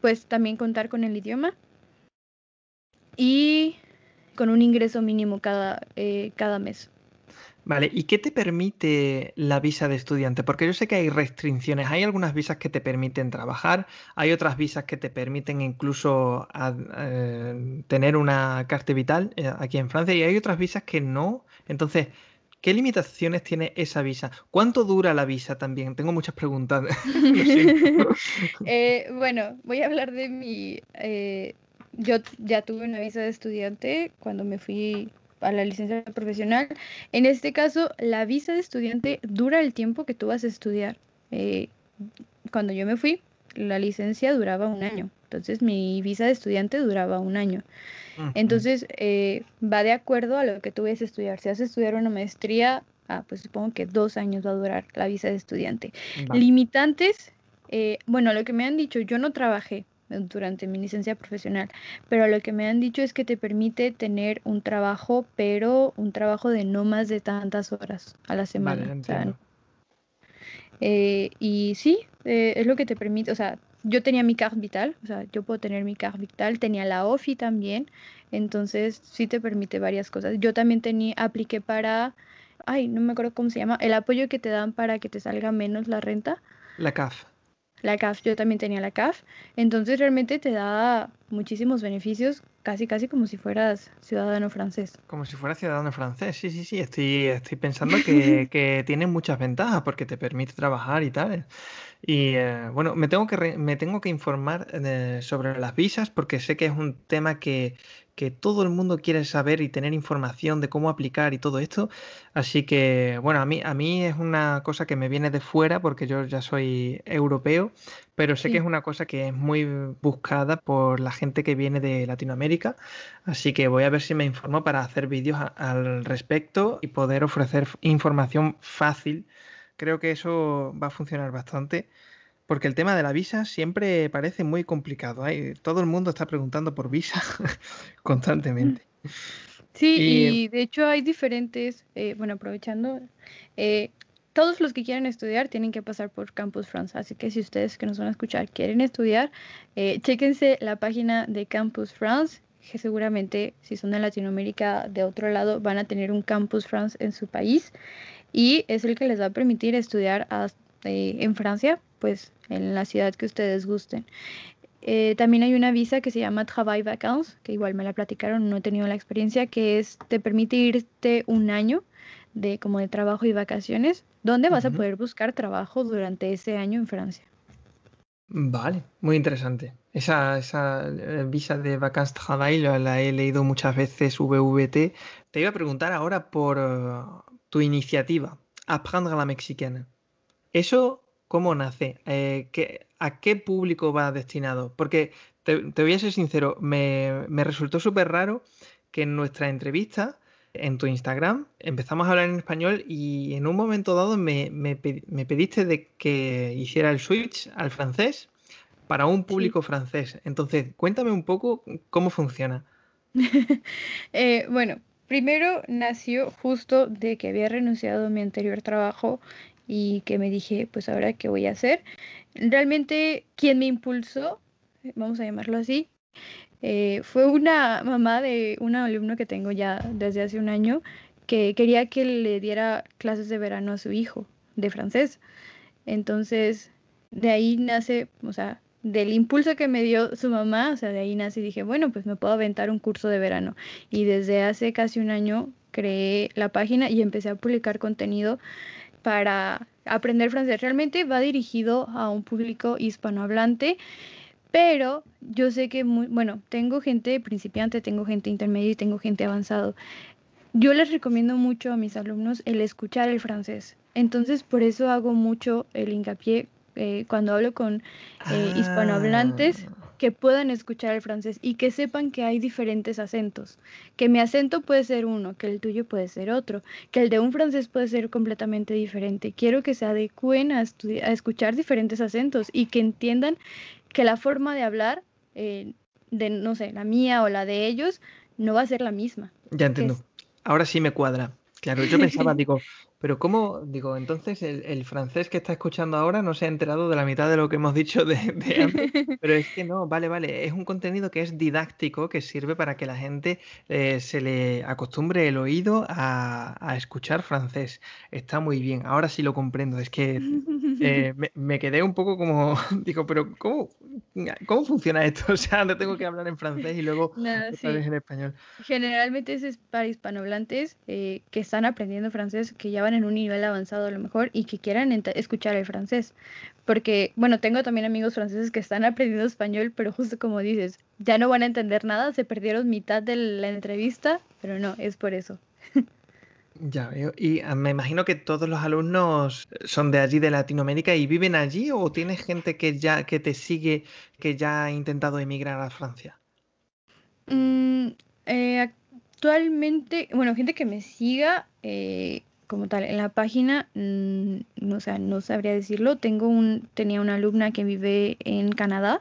Speaker 2: pues también contar con el idioma y con un ingreso mínimo cada, eh, cada mes.
Speaker 1: Vale, ¿y qué te permite la visa de estudiante? Porque yo sé que hay restricciones. Hay algunas visas que te permiten trabajar, hay otras visas que te permiten incluso eh, tener una carta vital eh, aquí en Francia y hay otras visas que no. Entonces, ¿qué limitaciones tiene esa visa? ¿Cuánto dura la visa también? Tengo muchas preguntas.
Speaker 2: Eh, bueno, voy a hablar de mi... yo ya tuve una visa de estudiante cuando me fui a la licencia profesional. En este caso, la visa de estudiante dura el tiempo que tú vas a estudiar. Eh, cuando yo me fui, la licencia duraba un año. Entonces, mi visa de estudiante duraba un año. Entonces, eh, va de acuerdo a lo que tú vayas a estudiar. Si vas a estudiar una maestría, ah, pues supongo que dos años va a durar la visa de estudiante. Limitantes, eh, bueno, lo que me han dicho, yo no trabajé, durante mi licencia profesional, pero lo que me han dicho es que te permite tener un trabajo, pero un trabajo de no más de tantas horas a la semana. Eh, y sí, eh, es lo que te permite, o sea, yo tenía mi CAR Vital, o sea, yo puedo tener mi CAR Vital, tenía la OFI también, entonces sí te permite varias cosas. Yo también tenía, apliqué para, ay, no me acuerdo cómo se llama, el apoyo que te dan para que te salga menos la renta.
Speaker 1: La CAF
Speaker 2: la CAF, yo también tenía la CAF, entonces realmente te da muchísimos beneficios, casi casi como si fueras ciudadano francés.
Speaker 1: Como si fueras ciudadano francés, sí, sí, sí, estoy, estoy pensando que, que tiene muchas ventajas porque te permite trabajar y tal. Y eh, bueno, me tengo que, me tengo que informar eh, sobre las visas porque sé que es un tema que, que todo el mundo quiere saber y tener información de cómo aplicar y todo esto. Así que, bueno, a mí, a mí es una cosa que me viene de fuera porque yo ya soy europeo, pero sé que es una cosa que es muy buscada por la gente que viene de Latinoamérica. Así que voy a ver si me informo para hacer vídeos al respecto y poder ofrecer información fácil. Creo que eso va a funcionar bastante porque el tema de la visa siempre parece muy complicado. todo el mundo está preguntando por visa constantemente.
Speaker 2: Sí, y, de hecho hay diferentes, eh, bueno, aprovechando, eh, todos los que quieran estudiar tienen que pasar por Campus France. Así que si ustedes que nos van a escuchar quieren estudiar, eh, chéquense la página de Campus France, que seguramente si son de Latinoamérica, de otro lado, van a tener un Campus France en su país y es el que les va a permitir estudiar en Francia pues en la ciudad que ustedes gusten. Eh, también hay una visa que se llama Travail Vacances, que igual me la platicaron, no he tenido la experiencia, que es, te permite irte un año de como de trabajo y vacaciones, donde vas a poder buscar trabajo durante ese año en Francia.
Speaker 1: Vale, muy interesante. Esa, esa eh, visa de Vacances Travail la, he leído muchas veces, VVT. Te iba a preguntar ahora por eh, tu iniciativa, Aprendre la Mexicana. ¿Eso ¿Cómo nace? Eh, ¿A qué público va destinado? Porque te, voy a ser sincero, me, resultó súper raro que en nuestra entrevista, en tu Instagram, empezamos a hablar en español y en un momento dado me, pediste de que hiciera el switch al francés para un público francés. Entonces, cuéntame un poco cómo funciona.
Speaker 2: Eh, bueno, primero nació justo de que había renunciado a mi anterior trabajo y que me dije, pues ahora qué voy a hacer. Realmente quien me impulsó, vamos a llamarlo así, eh, fue una mamá de un alumno que tengo ya desde hace un año que quería que le diera clases de verano a su hijo de francés. Entonces, de ahí nace, o sea, del impulso que me dio su mamá, o sea, de ahí nace y dije, bueno, pues me puedo aventar un curso de verano. Y desde hace casi un año creé la página y empecé a publicar contenido para aprender francés. Realmente va dirigido a un público hispanohablante, pero yo sé que, muy, bueno, tengo gente principiante, tengo gente intermedia y tengo gente avanzado. Yo les recomiendo mucho a mis alumnos el escuchar el francés. Entonces, por eso hago mucho el hincapié eh, cuando hablo con eh, hispanohablantes ah que puedan escuchar el francés y que sepan que hay diferentes acentos, que mi acento puede ser uno, que el tuyo puede ser otro, que el de un francés puede ser completamente diferente. Quiero que se adecúen a, a escuchar diferentes acentos y que entiendan que la forma de hablar, eh, de, no sé, la mía o la de ellos, no va a ser la misma.
Speaker 1: Ya entiendo. Ahora sí me cuadra. Claro, yo pensaba, digo, Pero ¿cómo, digo, entonces el, francés que está escuchando ahora no se ha enterado de la mitad de lo que hemos dicho de, antes? Pero es que no, vale, vale, es un contenido que es didáctico, que sirve para que la gente eh, se le acostumbre el oído a, escuchar francés. Está muy bien, ahora sí lo comprendo, es que eh, me, quedé un poco como, digo, pero ¿cómo, ¿cómo funciona esto? O sea, no tengo que hablar en francés y luego en español.
Speaker 2: Generalmente es para hispanohablantes eh, que están aprendiendo francés, que ya en un nivel avanzado a lo mejor y que quieran escuchar el francés. Porque, bueno, tengo también amigos franceses que están aprendiendo español, pero justo como dices, ya no van a entender nada, se perdieron mitad de la entrevista, pero no, es por eso.
Speaker 1: Ya veo. Y ah, me imagino que todos los alumnos son de allí, de Latinoamérica, y viven allí, o tienes gente que ya que te sigue, que ya ha intentado emigrar a Francia.
Speaker 2: Mm, eh, actualmente, bueno, gente que me siga, eh, como tal, en la página, no, mm, o sea, no sabría decirlo. Tengo un, tenía una alumna que vive en Canadá,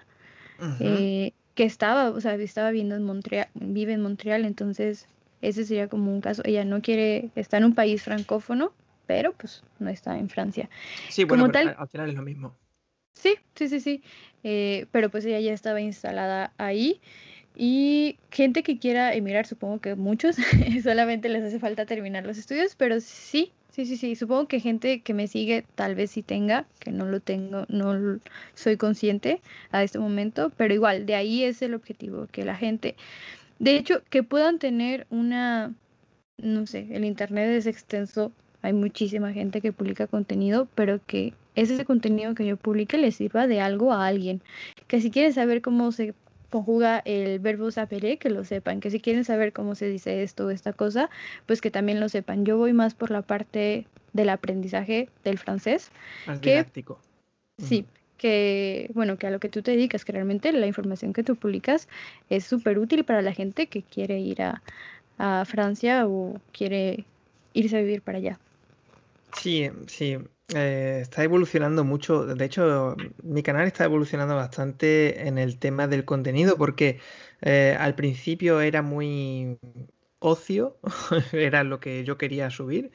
Speaker 2: eh, que estaba, o sea, estaba viviendo en Montreal, vive en Montreal, entonces ese sería como un caso. Ella no quiere, está en un país francófono, pero pues no está en Francia.
Speaker 1: Sí, bueno, como tal, al final es lo mismo.
Speaker 2: Sí, sí, sí, sí. Eh, pero pues ella ya estaba instalada ahí. Y gente que quiera emigrar, supongo que muchos, solamente les hace falta terminar los estudios, pero sí, sí, sí, sí, supongo que gente que me sigue tal vez sí tenga, que no lo tengo, no soy consciente a este momento, pero igual, de ahí es el objetivo, que la gente, de hecho, que puedan tener una, no sé, el Internet es extenso, hay muchísima gente que publica contenido, pero que ese contenido que yo publique le sirva de algo a alguien, que si quieren saber cómo se conjuga el verbo sapere, que lo sepan, que si quieren saber cómo se dice esto o esta cosa, pues que también lo sepan. Yo voy más por la parte del aprendizaje del francés.
Speaker 1: Más didáctico.
Speaker 2: Sí, que bueno, que a lo que tú te dedicas, que realmente la información que tú publicas es súper útil para la gente que quiere ir a, a Francia o quiere irse a vivir para allá.
Speaker 1: Sí, sí. Eh, está evolucionando mucho. De hecho, mi canal está evolucionando bastante en el tema del contenido porque eh, al principio era muy ocio, era lo que yo quería subir.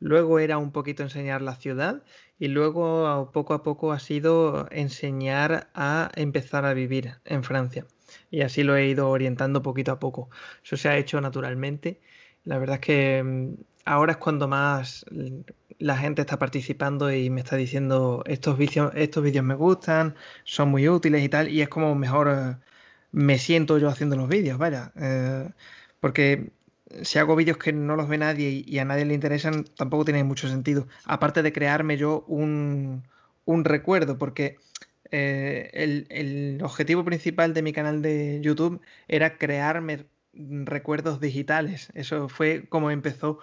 Speaker 1: Luego era un poquito enseñar la ciudad y luego poco a poco ha sido enseñar a empezar a vivir en Francia. Y así lo he ido orientando poquito a poco. Eso se ha hecho naturalmente. La verdad es que mm, ahora es cuando más la gente está participando y me está diciendo estos vídeos, estos vídeos me gustan, son muy útiles y tal, y es como mejor eh, me siento yo haciendo los vídeos, vaya. Eh, porque si hago vídeos que no los ve nadie y, a nadie le interesan, tampoco tiene mucho sentido. Aparte de crearme yo un, recuerdo, porque eh, el, el, objetivo principal de mi canal de YouTube era crearme recuerdos digitales. Eso fue como empezó.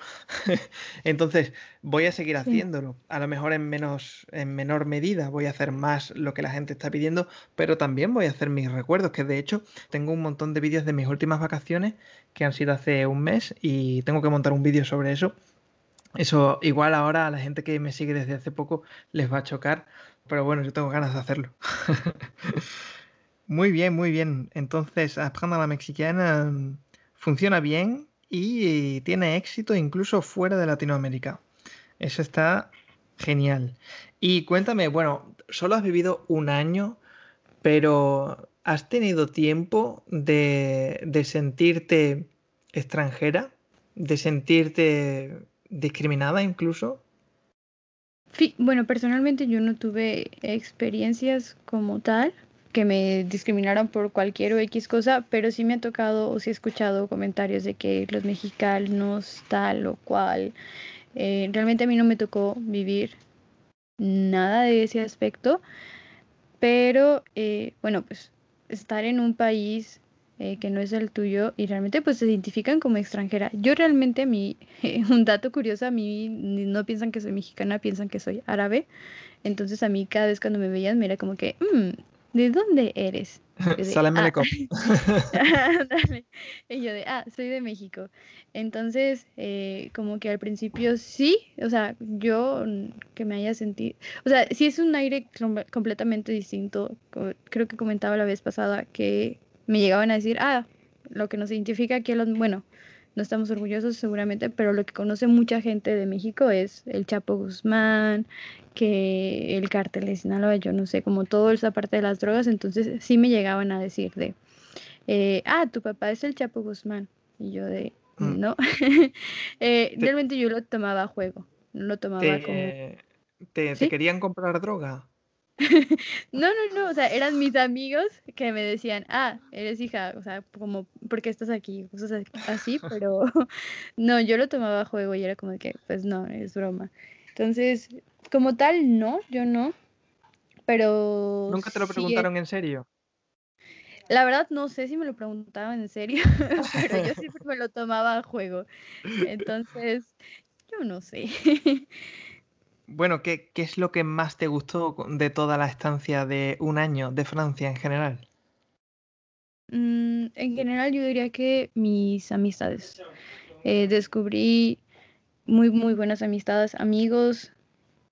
Speaker 1: Entonces, voy a seguir haciéndolo. A lo mejor en menos, en menor medida voy a hacer más lo que la gente está pidiendo, pero también voy a hacer mis recuerdos, que de hecho tengo un montón de vídeos de mis últimas vacaciones que han sido hace un mes y tengo que montar un vídeo sobre eso. Eso igual ahora a la gente que me sigue desde hace poco les va a chocar, pero bueno, yo tengo ganas de hacerlo. Muy bien, muy bien. Entonces, Aprender la Mexicana mm, funciona bien y tiene éxito incluso fuera de Latinoamérica. Eso está genial. Y cuéntame, bueno, solo has vivido un año, pero ¿has tenido tiempo de, sentirte extranjera? ¿De sentirte discriminada incluso?
Speaker 2: Sí, bueno, personalmente yo no tuve experiencias como tal que me discriminaron por cualquier o X cosa, pero sí me ha tocado o sí he escuchado comentarios de que los mexicanos tal o cual. Eh, realmente a mí no me tocó vivir nada de ese aspecto, pero eh, bueno, pues estar en un país eh, que no es el tuyo y realmente pues se identifican como extranjera. Yo realmente a mí, un dato curioso, a mí no piensan que soy mexicana, piensan que soy árabe. Entonces a mí cada vez cuando me veían me era como que, mm, ¿de dónde eres?
Speaker 1: Salam ah".
Speaker 2: Y yo de, ah, soy de México. Entonces, eh, como que al principio sí, o sea, yo que me haya sentido, o sea, sí es un aire completamente distinto. Creo que comentaba la vez pasada que me llegaban a decir, ah, lo que nos identifica aquí, los, bueno, no estamos orgullosos seguramente, pero lo que conoce mucha gente de México es el Chapo Guzmán, que el cártel de Sinaloa, yo no sé, como toda esa parte de las drogas, entonces sí me llegaban a decir de, eh, ah, tu papá es el Chapo Guzmán, y yo de, mm. no, eh, realmente yo lo tomaba a juego, no lo tomaba como...
Speaker 1: ¿Te, ¿te querían comprar droga?
Speaker 2: No, no, no, o sea, eran mis amigos que me decían, ah, eres hija, o sea, como, ¿por qué estás aquí? Cosas así, pero no, yo lo tomaba a juego y era como que, pues no, es broma. Entonces, como tal, no, yo no, pero...
Speaker 1: ¿Nunca te lo preguntaron en serio?
Speaker 2: La verdad no sé si me lo preguntaban en serio, pero yo siempre me lo tomaba a juego. Entonces, yo no sé.
Speaker 1: Bueno, ¿qué, es lo que más te gustó de toda la estancia de un año de Francia en general?
Speaker 2: Mm, en general yo diría que mis amistades. Eh, descubrí muy, muy buenas amistades, amigos.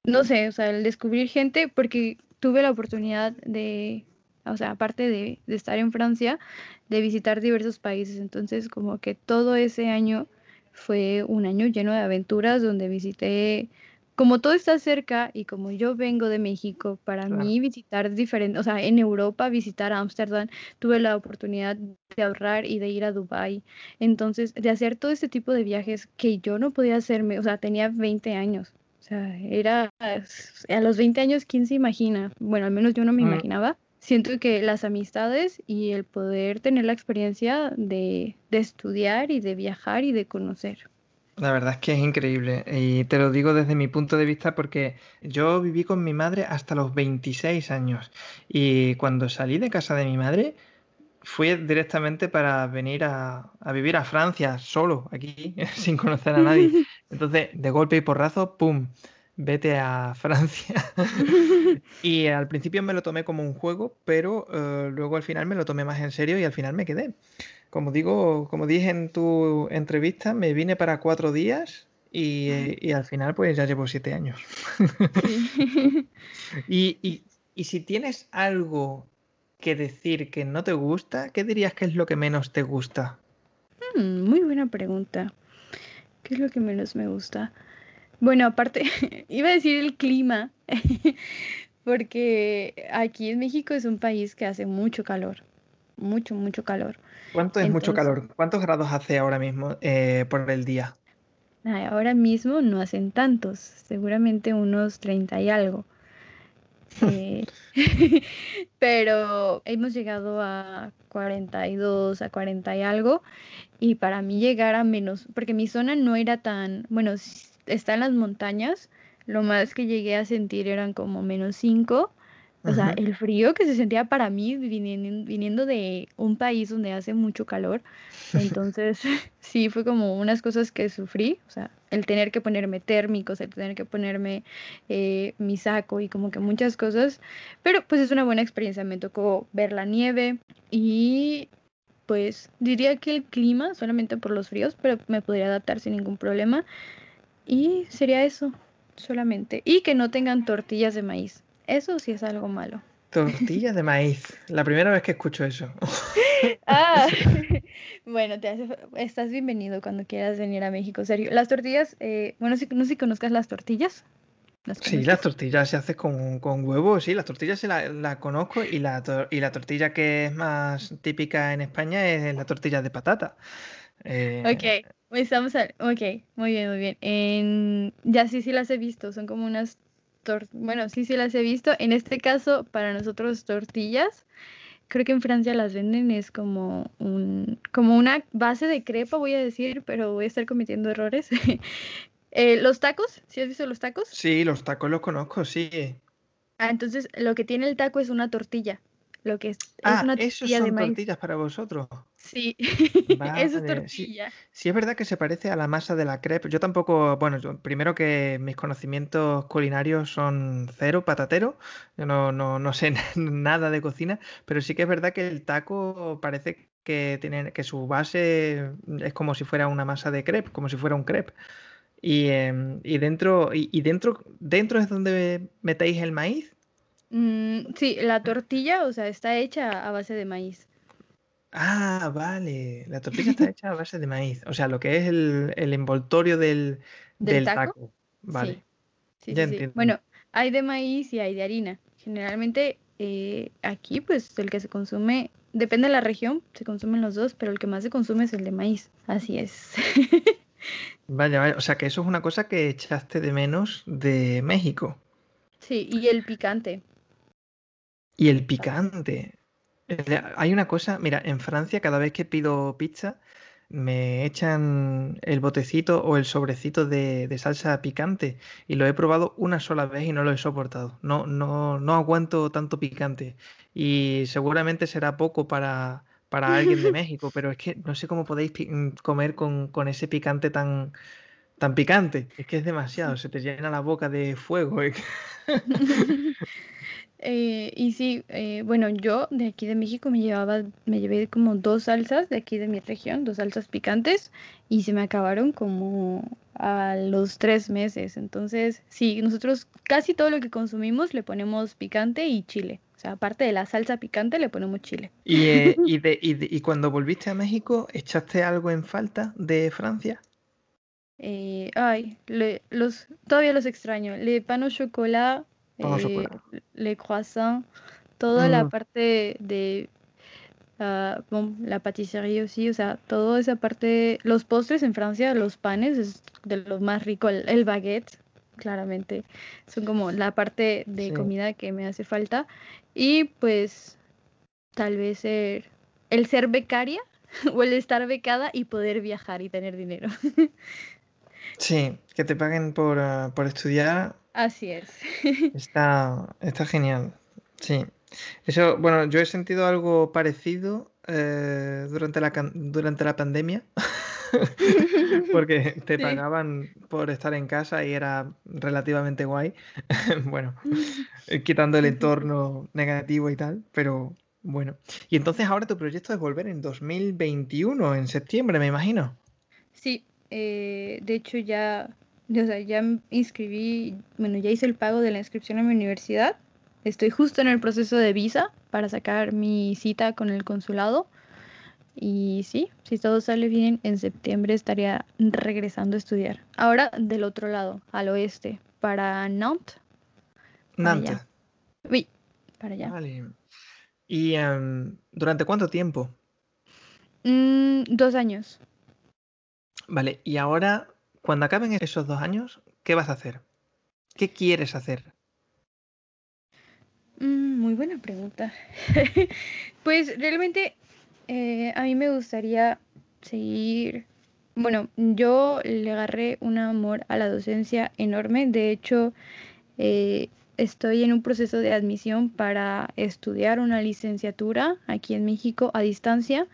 Speaker 2: No sé, o sea, el descubrir gente, porque tuve la oportunidad de, o sea, aparte de, de estar en Francia, de visitar diversos países. Entonces, como que todo ese año fue un año lleno de aventuras donde visité como todo está cerca y como yo vengo de México, para mí visitar diferente, o sea, en Europa visitar Ámsterdam, tuve la oportunidad de ahorrar y de ir a Dubai. Entonces, de hacer todo este tipo de viajes que yo no podía hacerme, o sea, tenía 20 años. O sea, era a los 20 años, ¿quién se imagina? Bueno, al menos yo no me mm. imaginaba. Siento que las amistades y el poder tener la experiencia de, de estudiar y de viajar y de conocer.
Speaker 1: La verdad es que es increíble y te lo digo desde mi punto de vista porque yo viví con mi madre hasta los 26 años y cuando salí de casa de mi madre fui directamente para venir a, vivir a Francia solo, aquí, sin conocer a nadie. Entonces, de golpe y porrazo, ¡pum! Vete a Francia. y al principio me lo tomé como un juego, pero eh, luego al final me lo tomé más en serio y al final me quedé como digo, como dije en tu entrevista, me vine para cuatro días y, al final pues ya llevo siete años. y, si tienes algo que decir que no te gusta, ¿qué dirías que es lo que menos te gusta?
Speaker 2: Hmm, muy buena pregunta. ¿Qué es lo que menos me gusta? Bueno, aparte, iba a decir el clima, porque aquí en México es un país que hace mucho calor, mucho, mucho calor.
Speaker 1: ¿Cuánto es mucho calor? ¿Cuántos grados hace ahora mismo eh, por el día?
Speaker 2: ahora mismo no hacen tantos, seguramente unos 30 y algo. Eh, pero hemos llegado a 42, a 40 y algo. Y para mí llegar a menos, porque mi zona no era tan, bueno, está en las montañas, lo más que llegué a sentir eran como menos 5 o sea, el frío que se sentía para mí viniendo, viniendo de un país donde hace mucho calor. Entonces, sí, fue como unas cosas que sufrí. O sea, el tener que ponerme térmicos, el tener que ponerme eh, mi saco y como que muchas cosas. Pero pues es una buena experiencia. Me tocó ver la nieve y pues diría que el clima, solamente por los fríos, pero me podría adaptar sin ningún problema. Y sería eso, solamente. Y que no tengan tortillas de maíz. Eso sí es algo malo.
Speaker 1: Tortillas de maíz. La primera vez que escucho eso.
Speaker 2: ah, bueno, te estás bienvenido cuando quieras venir a México. Serio. Las tortillas, eh, bueno, si, no sé si conozcas las tortillas.
Speaker 1: sí, las tortillas se hace con, con huevos, sí, las tortillas sí la, conozco y la, y la tortilla que es más típica en España es la tortilla de patata.
Speaker 2: Eh, ok, estamos ok, muy bien, muy bien. En... Ya sí, sí las he visto, son como unas bueno, sí, sí las he visto. En este caso, para nosotros tortillas, creo que en Francia las venden, es como un, como una base de crepa, voy a decir, pero voy a estar cometiendo errores. Eh, los tacos, ¿sí has visto los tacos?
Speaker 1: Sí, los tacos los conozco, sí.
Speaker 2: Ah, entonces lo que tiene el taco es una tortilla lo que es,
Speaker 1: ah, una tortilla son tortillas para vosotros.
Speaker 2: Sí, eso es tortilla.
Speaker 1: Sí, es verdad que se parece a la masa de la crepe. Yo tampoco, bueno, primero que mis conocimientos culinarios son cero, patatero. Yo no, no, no sé nada de cocina, pero sí que es verdad que el taco parece que tiene que su base es como si fuera una masa de crepe, como si fuera un crepe. Y, em, y dentro, y, y dentro, dentro es donde metéis el maíz.
Speaker 2: Mm, sí, la tortilla, o sea, está hecha a base de maíz.
Speaker 1: Ah, vale. La tortilla está hecha a base de maíz. O sea, lo que es el, envoltorio del,
Speaker 2: del, taco? Vale. Sí. Sí, sí, Bueno, hay de maíz y hay de harina. Generalmente eh, aquí, pues el que se consume, depende de la región, se consumen los dos, pero el que más se consume es el de maíz. Así es.
Speaker 1: vaya, vaya. O sea, que eso es una cosa que echaste de menos de México.
Speaker 2: Sí, y el picante.
Speaker 1: Y el picante. Hay una cosa, mira, en Francia cada vez que pido pizza me echan el botecito o el sobrecito de, salsa picante y lo he probado una sola vez y no lo he soportado. No, no, no aguanto tanto picante y seguramente será poco para, para alguien de México, pero es que no sé cómo podéis mm, comer con, con, ese picante tan, tan picante. Es que es demasiado, se te llena la boca de fuego.
Speaker 2: Eh, y sí, eh, bueno, yo de aquí de México me llevaba, me llevé como dos salsas de aquí de mi región, dos salsas picantes, y se me acabaron como a los tres meses. Entonces, sí, nosotros casi todo lo que consumimos le ponemos picante y chile. O sea, aparte de la salsa picante, le ponemos chile.
Speaker 1: ¿Y, eh, y, de, y, y, cuando volviste a México, echaste algo en falta de Francia?
Speaker 2: ay, los, todavía los extraño. Le pan au chocolat eh, le croissants, toda la mm. parte de ah, la patisería sí, o sea, toda esa parte, los postres en Francia, los panes es de lo más rico, el, baguette, claramente, son como la parte de comida que me hace falta. Y pues tal vez el ser becaria o el estar becada y poder viajar y tener dinero.
Speaker 1: Sí, que te paguen por, ah, por estudiar
Speaker 2: Así es.
Speaker 1: Está, está genial. Sí. Eso, bueno, yo he sentido algo parecido eh, durante, la, durante la pandemia. porque te pagaban por estar en casa y era relativamente guay. bueno, quitando el entorno negativo y tal, pero bueno. Y entonces ahora tu proyecto es volver en 2021, en septiembre, me imagino.
Speaker 2: Sí, eh, de hecho ya o sea, ya inscribí, bueno, ya hice el pago de la inscripción a mi universidad. Estoy justo en el proceso de visa para sacar mi cita con el consulado. Y sí, si todo sale bien, en septiembre estaría regresando a estudiar. Ahora del otro lado, al oeste, para Nantes.
Speaker 1: Nantes.
Speaker 2: Sí, para allá.
Speaker 1: Vale. ¿Y em, durante cuánto tiempo?
Speaker 2: Mm, dos años.
Speaker 1: Vale, y ahora cuando acaben esos dos años, ¿qué vas a hacer? ¿Qué quieres hacer?
Speaker 2: Mm, muy buena pregunta. pues realmente eh, a mí me gustaría seguir, bueno, yo le agarré un amor a la docencia enorme. De hecho, eh, estoy en un proceso de admisión para estudiar una licenciatura aquí en México a distancia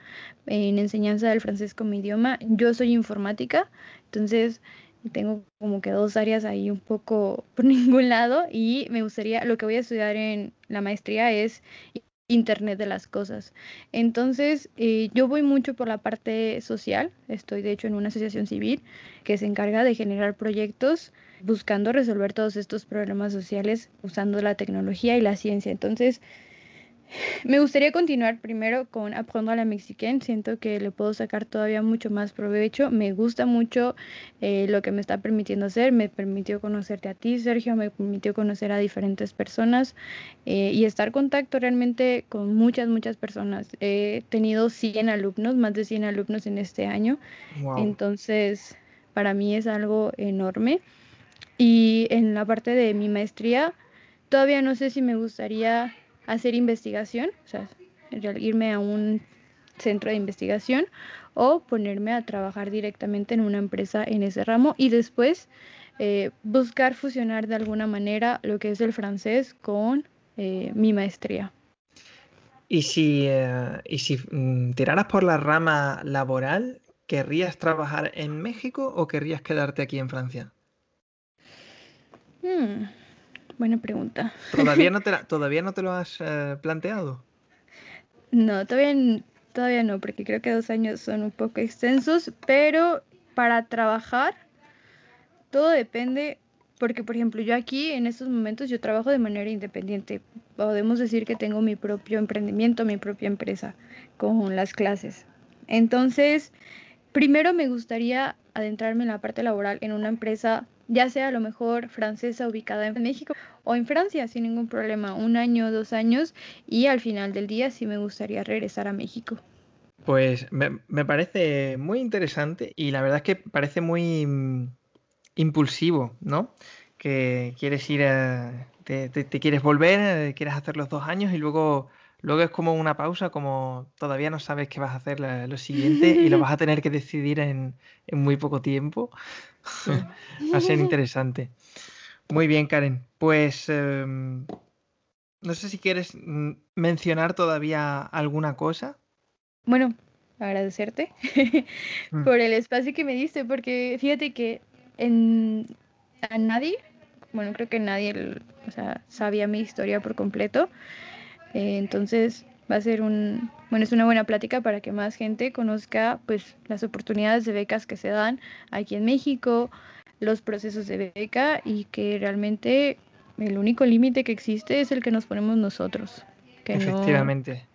Speaker 2: en enseñanza del francés como idioma. Yo soy informática, entonces tengo como que dos áreas ahí un poco por ningún lado y me gustaría, lo que voy a estudiar en la maestría es Internet de las Cosas. Entonces, eh, yo voy mucho por la parte social, estoy de hecho en una asociación civil que se encarga de generar proyectos buscando resolver todos estos problemas sociales usando la tecnología y la ciencia. Entonces, me gustaría continuar primero con Aprendo a la Mexican. Siento que le puedo sacar todavía mucho más provecho. Me gusta mucho eh, lo que me está permitiendo hacer. Me permitió conocerte a ti, Sergio. Me permitió conocer a diferentes personas eh, y estar en contacto realmente con muchas, muchas personas. He tenido 100 alumnos, más de 100 alumnos en este año. Entonces, para mí es algo enorme. Y en la parte de mi maestría, todavía no sé si me gustaría hacer investigación, o sea, irme a un centro de investigación o ponerme a trabajar directamente en una empresa en ese ramo y después eh, buscar fusionar de alguna manera lo que es el francés con eh, mi maestría.
Speaker 1: Y si, eh, y si mm, tiraras por la rama laboral, ¿querrías trabajar en México o querrías quedarte aquí en Francia?
Speaker 2: Hmm. Buena pregunta.
Speaker 1: ¿Todavía no te, ¿todavía no te lo has eh, planteado?
Speaker 2: No, todavía, todavía no, porque creo que dos años son un poco extensos, pero para trabajar todo depende, porque por ejemplo yo aquí en estos momentos yo trabajo de manera independiente. podemos decir que tengo mi propio emprendimiento, mi propia empresa con las clases. Entonces, primero me gustaría adentrarme en la parte laboral en una empresa, ya sea a lo mejor francesa ubicada en México o en Francia, sin ningún problema, un año, dos años, y al final del día sí me gustaría regresar a México.
Speaker 1: Pues me, parece muy interesante y la verdad es que parece muy mm, impulsivo, ¿no? Que quieres ir, a, te, quieres volver, eh, quieres hacer los dos años y luego, luego es como una pausa, como todavía no sabes qué vas a hacer lo siguiente y lo vas a tener que decidir en, muy poco tiempo. Va a ser interesante. Muy bien, Karen. Pues em, no sé si quieres mm, mencionar todavía alguna cosa.
Speaker 2: Bueno, agradecerte mm. por el espacio que me diste, porque fíjate que en, a nadie, bueno, creo que nadie sabía mi historia por completo. Eh, entonces va a ser un, bueno, es una buena plática para que más gente conozca pues las oportunidades de becas que se dan aquí en México, los procesos de beca y que realmente el único límite que existe es el que nos ponemos nosotros.
Speaker 1: Que Efectivamente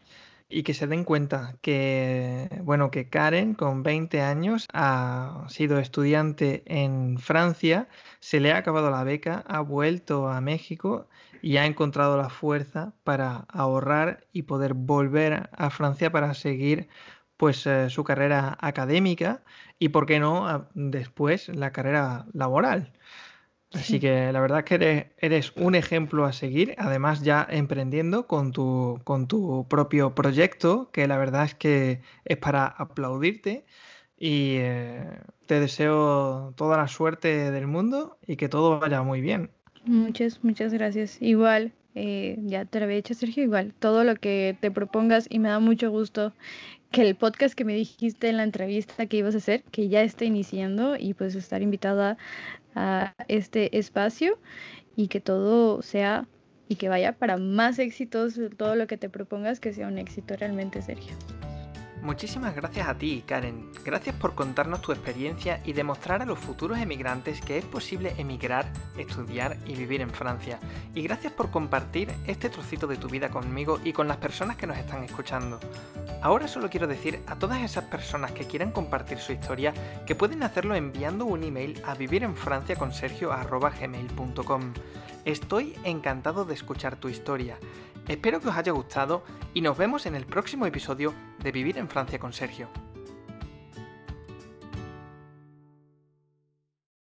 Speaker 1: y que se den cuenta que, bueno, que Karen con 20 años ha sido estudiante en Francia, se le ha acabado la beca, ha vuelto a México y ha encontrado la fuerza para ahorrar y poder volver a Francia para seguir pues eh, su carrera académica y por qué no después la carrera laboral. Así que la verdad es que eres, un ejemplo a seguir, además ya emprendiendo con tu, con tu propio proyecto, que la verdad es que es para aplaudirte y eh, te deseo toda la suerte del mundo y que todo vaya muy bien.
Speaker 2: Muchas, muchas gracias. Igual, eh, ya te lo había dicho Sergio, igual, todo lo que te propongas y me da mucho gusto que el podcast que me dijiste en la entrevista que ibas a hacer, que ya esté iniciando y pues estar invitada a este espacio y que todo sea y que vaya para más éxitos, todo lo que te propongas que sea un éxito realmente, Sergio.
Speaker 1: Muchísimas gracias a ti, Karen. Gracias por contarnos tu experiencia y demostrar a los futuros emigrantes que es posible emigrar, estudiar y vivir en Francia. Y gracias por compartir este trocito de tu vida conmigo y con las personas que nos están escuchando. Ahora solo quiero decir a todas esas personas que quieran compartir su historia que pueden hacerlo enviando un email a vivirenfranciaconsergio.gmail.com. Estoy encantado de escuchar tu historia. Espero que os haya gustado y nos vemos en el próximo episodio de Vivir en Francia con Sergio.